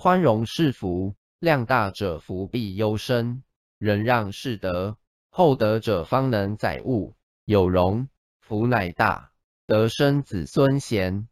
宽容是福量大者福必优生仁让是德厚德者方能载物有容福乃大德生子孙贤。